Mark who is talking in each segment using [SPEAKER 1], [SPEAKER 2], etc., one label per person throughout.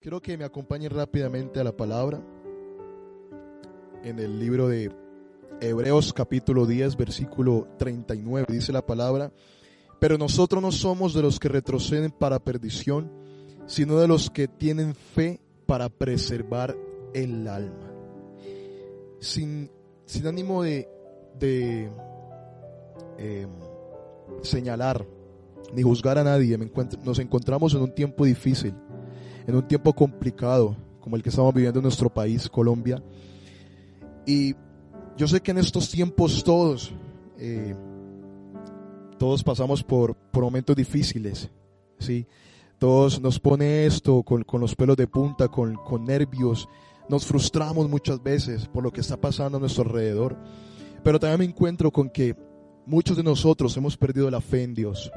[SPEAKER 1] Quiero que me acompañen rápidamente a la palabra en el libro de Hebreos capítulo 10 versículo 39 dice la palabra, pero nosotros no somos de los que retroceden para perdición, sino de los que tienen fe para preservar el alma. Sin, sin ánimo de, eh, señalar ni juzgar a nadie, nos encontramos en un tiempo difícil en un tiempo complicado como el que estamos viviendo en nuestro país, Colombia. Y yo sé que en estos tiempos todos, eh, todos pasamos por, momentos difíciles, ¿sí? Todos nos pone esto con, los pelos de punta, con, con nervios, nos frustramos muchas veces por lo que está pasando a nuestro alrededor. Pero también me encuentro con que muchos de nosotros hemos perdido la fe en Dios.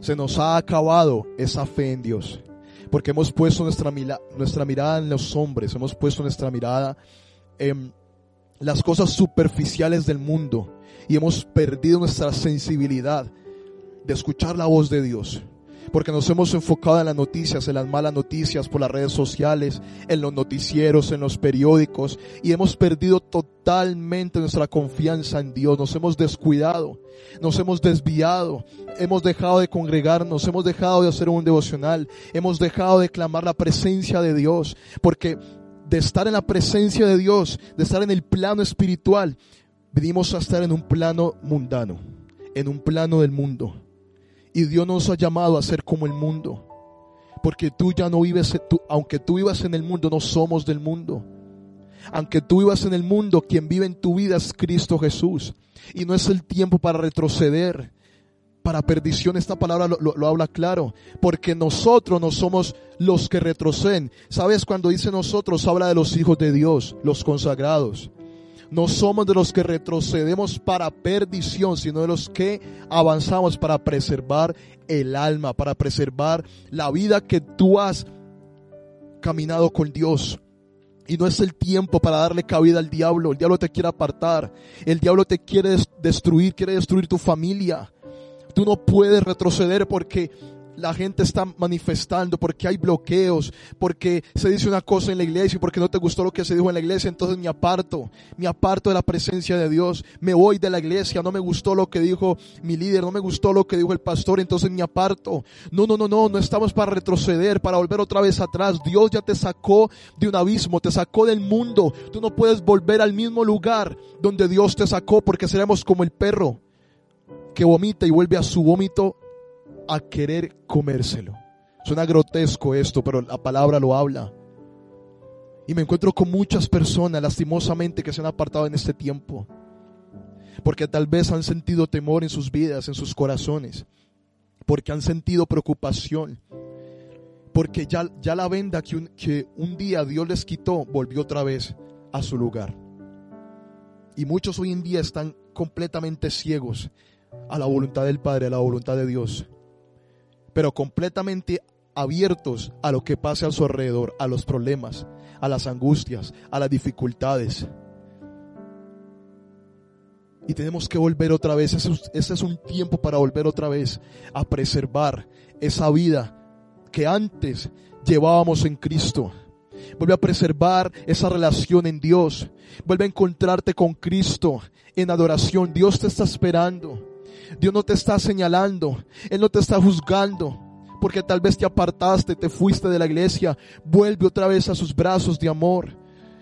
[SPEAKER 1] Se nos ha acabado esa fe en Dios porque hemos puesto nuestra, nuestra mirada en los hombres, hemos puesto nuestra mirada en las cosas superficiales del mundo y hemos perdido nuestra sensibilidad de escuchar la voz de Dios porque nos hemos enfocado en las noticias, en las malas noticias por las redes sociales, en los noticieros, en los periódicos, y hemos perdido totalmente nuestra confianza en Dios, nos hemos descuidado, nos hemos desviado, hemos dejado de congregarnos, hemos dejado de hacer un devocional, hemos dejado de clamar la presencia de Dios, porque de estar en la presencia de Dios, de estar en el plano espiritual, venimos a estar en un plano mundano, en un plano del mundo. Y Dios nos ha llamado a ser como el mundo. Porque tú ya no vives, aunque tú vivas en el mundo, no somos del mundo. Aunque tú vivas en el mundo, quien vive en tu vida es Cristo Jesús. Y no es el tiempo para retroceder, para perdición. Esta palabra lo, habla claro. Porque nosotros no somos los que retroceden. ¿Sabes? Cuando dice nosotros, habla de los hijos de Dios, los consagrados. No somos de los que retrocedemos para perdición, sino de los que avanzamos para preservar el alma, para preservar la vida que tú has caminado con Dios. Y no es el tiempo para darle cabida al diablo. El diablo te quiere apartar. El diablo te quiere destruir, quiere destruir tu familia. Tú no puedes retroceder porque la gente está manifestando, porque hay bloqueos, porque se dice una cosa en la iglesia y porque no te gustó lo que se dijo en la iglesia, entonces me aparto, me aparto de la presencia de Dios, me voy de la iglesia, no me gustó lo que dijo mi líder, no me gustó lo que dijo el pastor, entonces me aparto. No, no, no, no, no estamos para retroceder, para volver otra vez atrás. Dios ya te sacó de un abismo, te sacó del mundo. Tú no puedes volver al mismo lugar donde Dios te sacó porque seremos como el perro que vomita y vuelve a su vómito a querer comérselo. Suena grotesco esto, pero la palabra lo habla. Y me encuentro con muchas personas, lastimosamente, que se han apartado en este tiempo. Porque tal vez han sentido temor en sus vidas, en sus corazones. Porque han sentido preocupación. Porque ya, ya la venda que que un día Dios les quitó volvió otra vez a su lugar. Y muchos hoy en día están completamente ciegos a la voluntad del Padre, a la voluntad de Dios pero completamente abiertos a lo que pase a su alrededor, a los problemas, a las angustias, a las dificultades. Y tenemos que volver otra vez, ese es un tiempo para volver otra vez a preservar esa vida que antes llevábamos en Cristo. Vuelve a preservar esa relación en Dios. Vuelve a encontrarte con Cristo en adoración. Dios te está esperando. Dios no te está señalando, Él no te está juzgando, porque tal vez te apartaste, te fuiste de la iglesia, vuelve otra vez a sus brazos de amor.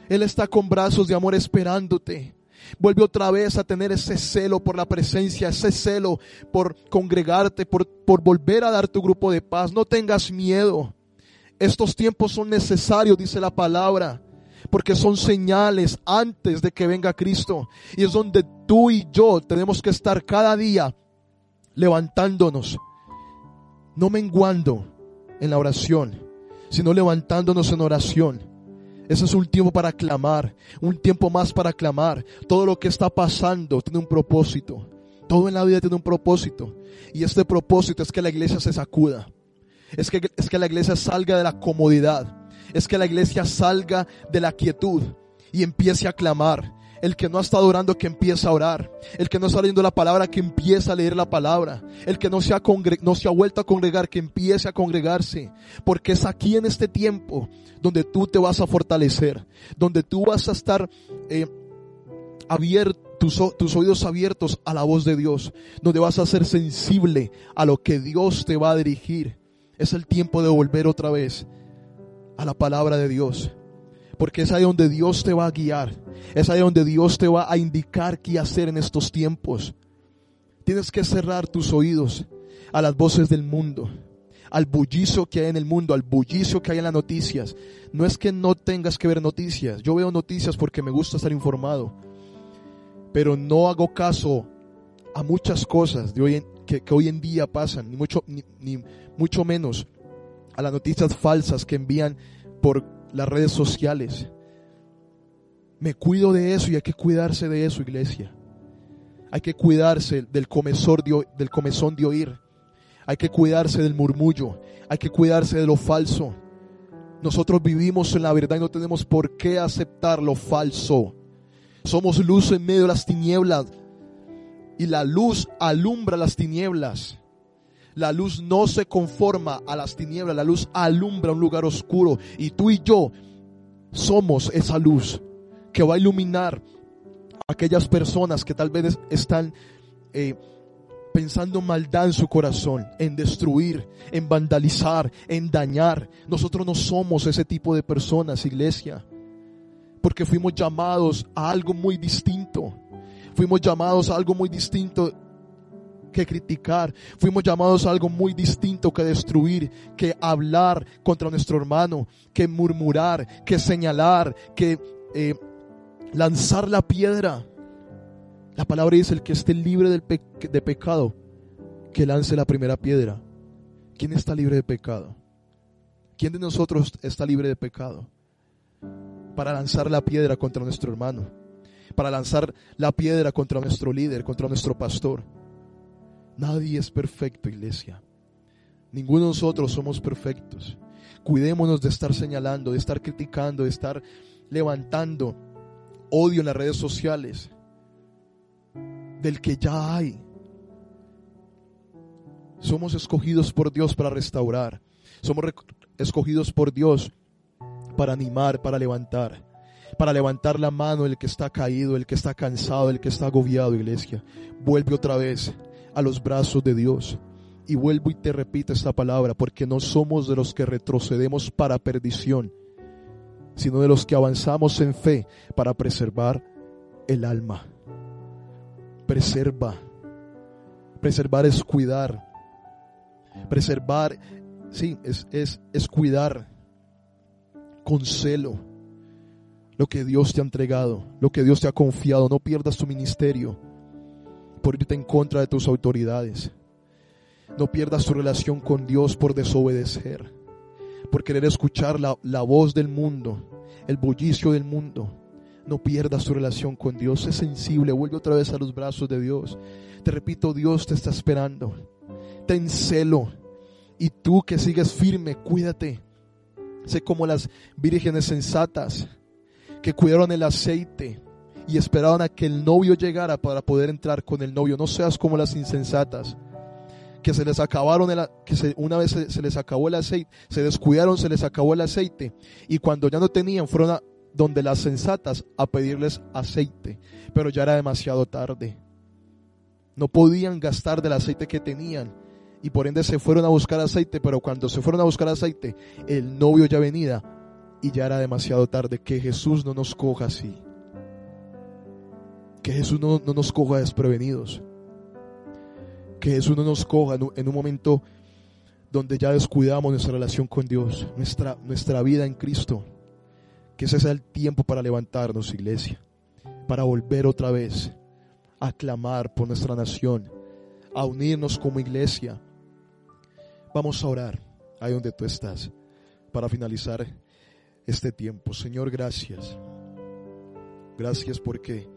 [SPEAKER 1] Él está con brazos de amor esperándote. Vuelve otra vez a tener ese celo por la presencia, ese celo por congregarte, por, por volver a dar tu grupo de paz. No tengas miedo. Estos tiempos son necesarios, dice la palabra porque son señales antes de que venga Cristo. Y es donde tú y yo tenemos que estar cada día levantándonos, no menguando en la oración, sino levantándonos en oración. Ese es un tiempo para clamar, un tiempo más para clamar. Todo lo que está pasando tiene un propósito. Todo en la vida tiene un propósito. Y este propósito es que la iglesia se sacuda. Es que, es que la iglesia salga de la comodidad es que la iglesia salga de la quietud y empiece a clamar, El que no ha estado orando que empieza a orar. El que no está leyendo la palabra que empieza a leer la palabra. El que no se ha, no se ha vuelto a congregar que empiece a congregarse. Porque es aquí en este tiempo donde tú te vas a fortalecer. Donde tú vas a estar eh, abierto. Tus, tus, oídos abiertos a la voz de Dios, donde vas a ser sensible a lo que Dios te va a dirigir. Es el tiempo de volver otra vez a la palabra de Dios. Porque es ahí donde Dios te va a guiar. Es ahí donde Dios te va a indicar qué hacer en estos tiempos. Tienes que cerrar tus oídos a las voces del mundo, al bullicio que hay en el mundo, al bullicio que hay en las noticias. No es que no tengas que ver noticias. Yo veo noticias porque me gusta estar informado. Pero no hago caso a muchas cosas de hoy que, hoy en día pasan, ni mucho, ni mucho menos a las noticias falsas que envían por las redes sociales. Me cuido de eso y hay que cuidarse de eso, iglesia. Hay que cuidarse del, comezor del comezón de oír. Hay que cuidarse del murmullo. Hay que cuidarse de lo falso. Nosotros vivimos en la verdad y no tenemos por qué aceptar lo falso. Somos luz en medio de las tinieblas. Y la luz alumbra las tinieblas. La luz no se conforma a las tinieblas, la luz alumbra un lugar oscuro. Y tú y yo somos esa luz que va a iluminar a aquellas personas que tal vez están eh, pensando maldad en su corazón, en destruir, en vandalizar, en dañar. Nosotros no somos ese tipo de personas, iglesia, porque fuimos llamados a algo muy distinto. Fuimos llamados a algo muy distinto que criticar, fuimos llamados a algo muy distinto que destruir, que hablar contra nuestro hermano, que murmurar, que señalar, que eh, lanzar la piedra. La palabra dice, el que esté libre del de pecado, que lance la primera piedra. ¿Quién está libre de pecado? ¿Quién de nosotros está libre de pecado? Para lanzar la piedra contra nuestro hermano, para lanzar la piedra contra nuestro líder, contra nuestro pastor. Nadie es perfecto, iglesia. Ninguno de nosotros somos perfectos. Cuidémonos de estar señalando, de estar criticando, de estar levantando odio en las redes sociales del que ya hay. Somos escogidos por Dios para restaurar. Somos escogidos por Dios para animar, para levantar. Para levantar la mano el que está caído, el que está cansado, el que está agobiado, iglesia. Vuelve otra vez a los brazos de Dios. Y vuelvo y te repito esta palabra, porque no somos de los que retrocedemos para perdición, sino de los que avanzamos en fe para preservar el alma. Preserva. Preservar es cuidar. Preservar, sí, es, es, es cuidar con celo lo que Dios te ha entregado, lo que Dios te ha confiado. No pierdas tu ministerio por irte en contra de tus autoridades. No pierdas tu relación con Dios por desobedecer, por querer escuchar la, la voz del mundo, el bullicio del mundo. No pierdas tu relación con Dios. Sé sensible. Vuelve otra vez a los brazos de Dios. Te repito, Dios te está esperando. Ten celo. Y tú que sigues firme, cuídate. Sé como las vírgenes sensatas que cuidaron el aceite y esperaban a que el novio llegara para poder entrar con el novio. No seas como las insensatas, que se les acabaron, el, que una vez se, les acabó el aceite, se descuidaron, se les acabó el aceite, y cuando ya no tenían, fueron a donde las sensatas a pedirles aceite, pero ya era demasiado tarde. No podían gastar del aceite que tenían y por ende se fueron a buscar aceite, pero cuando se fueron a buscar aceite, el novio ya venía y ya era demasiado tarde. Que Jesús no nos coja así. Que Jesús no, nos coja desprevenidos. Que Jesús no nos coja en un, momento donde ya descuidamos nuestra relación con Dios, nuestra, nuestra vida en Cristo. Que ese sea el tiempo para levantarnos, iglesia. Para volver otra vez a clamar por nuestra nación. A unirnos como iglesia. Vamos a orar ahí donde tú estás. Para finalizar este tiempo. Señor, gracias. Gracias porque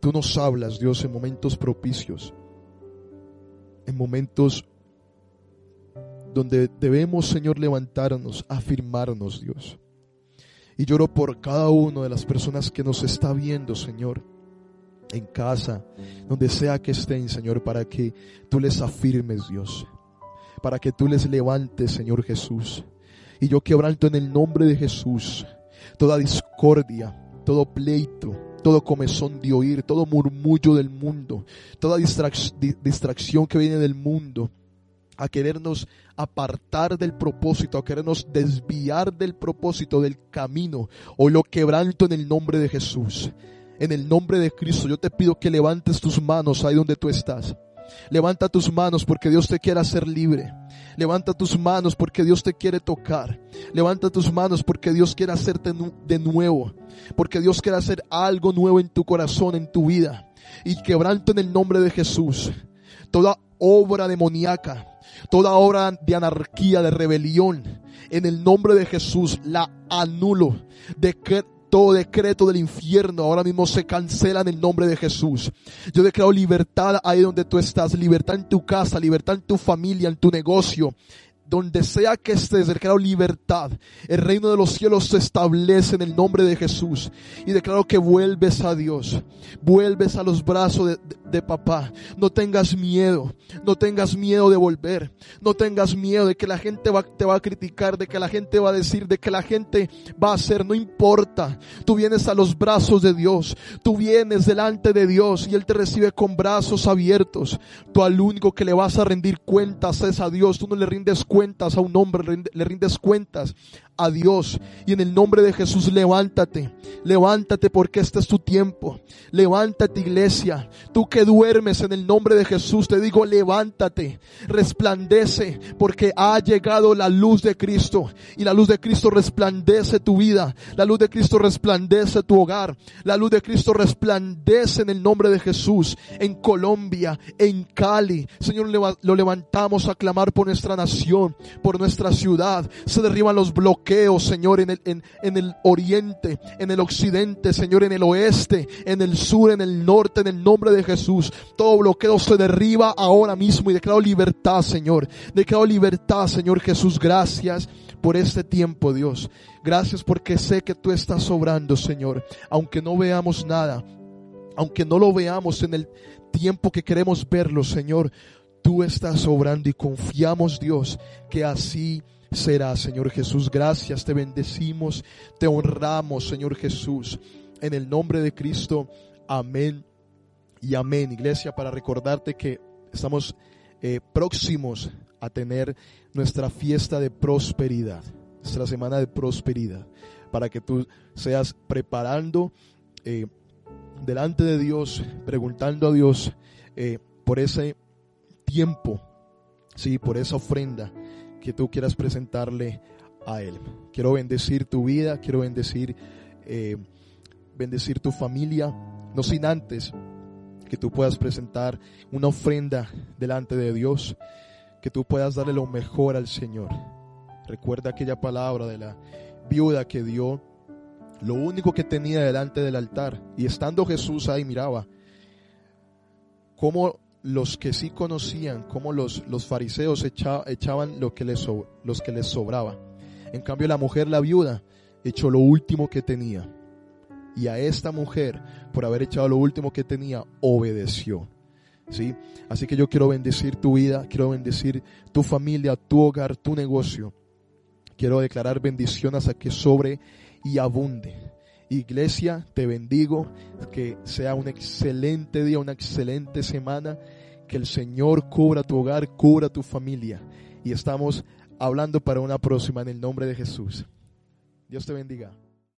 [SPEAKER 1] Tú nos hablas, Dios, en momentos propicios, en momentos donde debemos, Señor, levantarnos, afirmarnos, Dios. Y lloro por cada una de las personas que nos está viendo, Señor, en casa, donde sea que estén, Señor, para que tú les afirmes, Dios, para que tú les levantes, Señor Jesús. Y yo quebranto en el nombre de Jesús toda discordia, todo pleito, todo comezón de oír, todo murmullo del mundo, toda distracción que viene del mundo, a querernos apartar del propósito, a querernos desviar del propósito, del camino. Hoy lo quebranto en el nombre de Jesús. En el nombre de Cristo, yo te pido que levantes tus manos ahí donde tú estás. Levanta tus manos porque Dios te quiere hacer libre. Levanta tus manos porque Dios te quiere tocar. Levanta tus manos porque Dios quiere hacerte de nuevo. Porque Dios quiere hacer algo nuevo en tu corazón, en tu vida. Y quebranto en el nombre de Jesús. Toda obra demoníaca, toda obra de anarquía, de rebelión, en el nombre de Jesús la anulo. De que todo decreto del infierno ahora mismo se cancela en el nombre de Jesús. Yo declaro libertad ahí donde tú estás, libertad en tu casa, libertad en tu familia, en tu negocio, donde sea que estés, declaro libertad. El reino de los cielos se establece en el nombre de Jesús. Y declaro que vuelves a Dios. Vuelves a los brazos de, papá. No tengas miedo. No tengas miedo de volver. No tengas miedo de que la gente te va a criticar, de que la gente va a decir, de que la gente va a hacer. No importa. Tú vienes a los brazos de Dios. Tú vienes delante de Dios y Él te recibe con brazos abiertos. Tú al único que le vas a rendir cuentas es a Dios. Tú no le rindes cuentas cuentas a un hombre, le rindes cuentas a Dios. Y en el nombre de Jesús, levántate, levántate porque este es tu tiempo. Levántate iglesia, tú que duermes en el nombre de Jesús, te digo, levántate, resplandece porque ha llegado la luz de Cristo. Y la luz de Cristo resplandece tu vida, la luz de Cristo resplandece tu hogar, la luz de Cristo resplandece en el nombre de Jesús en Colombia, en Cali. Señor, lo levantamos a clamar por nuestra nación, por nuestra ciudad. Se derriban los bloqueos Señor, en el, en, el oriente, en el occidente, Señor, en el oeste, en el sur, en el norte, en el nombre de Jesús. Todo bloqueo se derriba ahora mismo y declaro libertad, Señor. Declaro libertad, Señor Jesús. Gracias por este tiempo, Dios. Gracias porque sé que tú estás obrando, Señor. Aunque no veamos nada, aunque no lo veamos en el tiempo que queremos verlo, Señor, tú estás obrando y confiamos, Dios, que así será, Señor Jesús. Gracias, te bendecimos, te honramos, Señor Jesús. En el nombre de Cristo, amén y amén. Iglesia, para recordarte que estamos eh, próximos a tener nuestra fiesta de prosperidad, nuestra semana de prosperidad, para que tú seas preparando eh, delante de Dios, preguntando a Dios eh, por ese tiempo, sí, por esa ofrenda que tú quieras presentarle a Él. Quiero bendecir tu vida, quiero bendecir, eh, bendecir tu familia, no sin antes que tú puedas presentar una ofrenda delante de Dios, que tú puedas darle lo mejor al Señor. Recuerda aquella palabra de la viuda que dio lo único que tenía delante del altar y estando Jesús ahí miraba cómo los que sí conocían cómo los, los fariseos echaban lo que, les, los que les sobraba. En cambio la mujer, la viuda, echó lo último que tenía. Y a esta mujer, por haber echado lo último que tenía, obedeció. ¿Sí? Así que yo quiero bendecir tu vida, quiero bendecir tu familia, tu hogar, tu negocio. Quiero declarar bendiciones a que sobre y abunde. Iglesia, te bendigo, que sea un excelente día, una excelente semana, que el Señor cubra tu hogar, cubra tu familia. Y estamos hablando para una próxima en el nombre de Jesús. Dios te bendiga.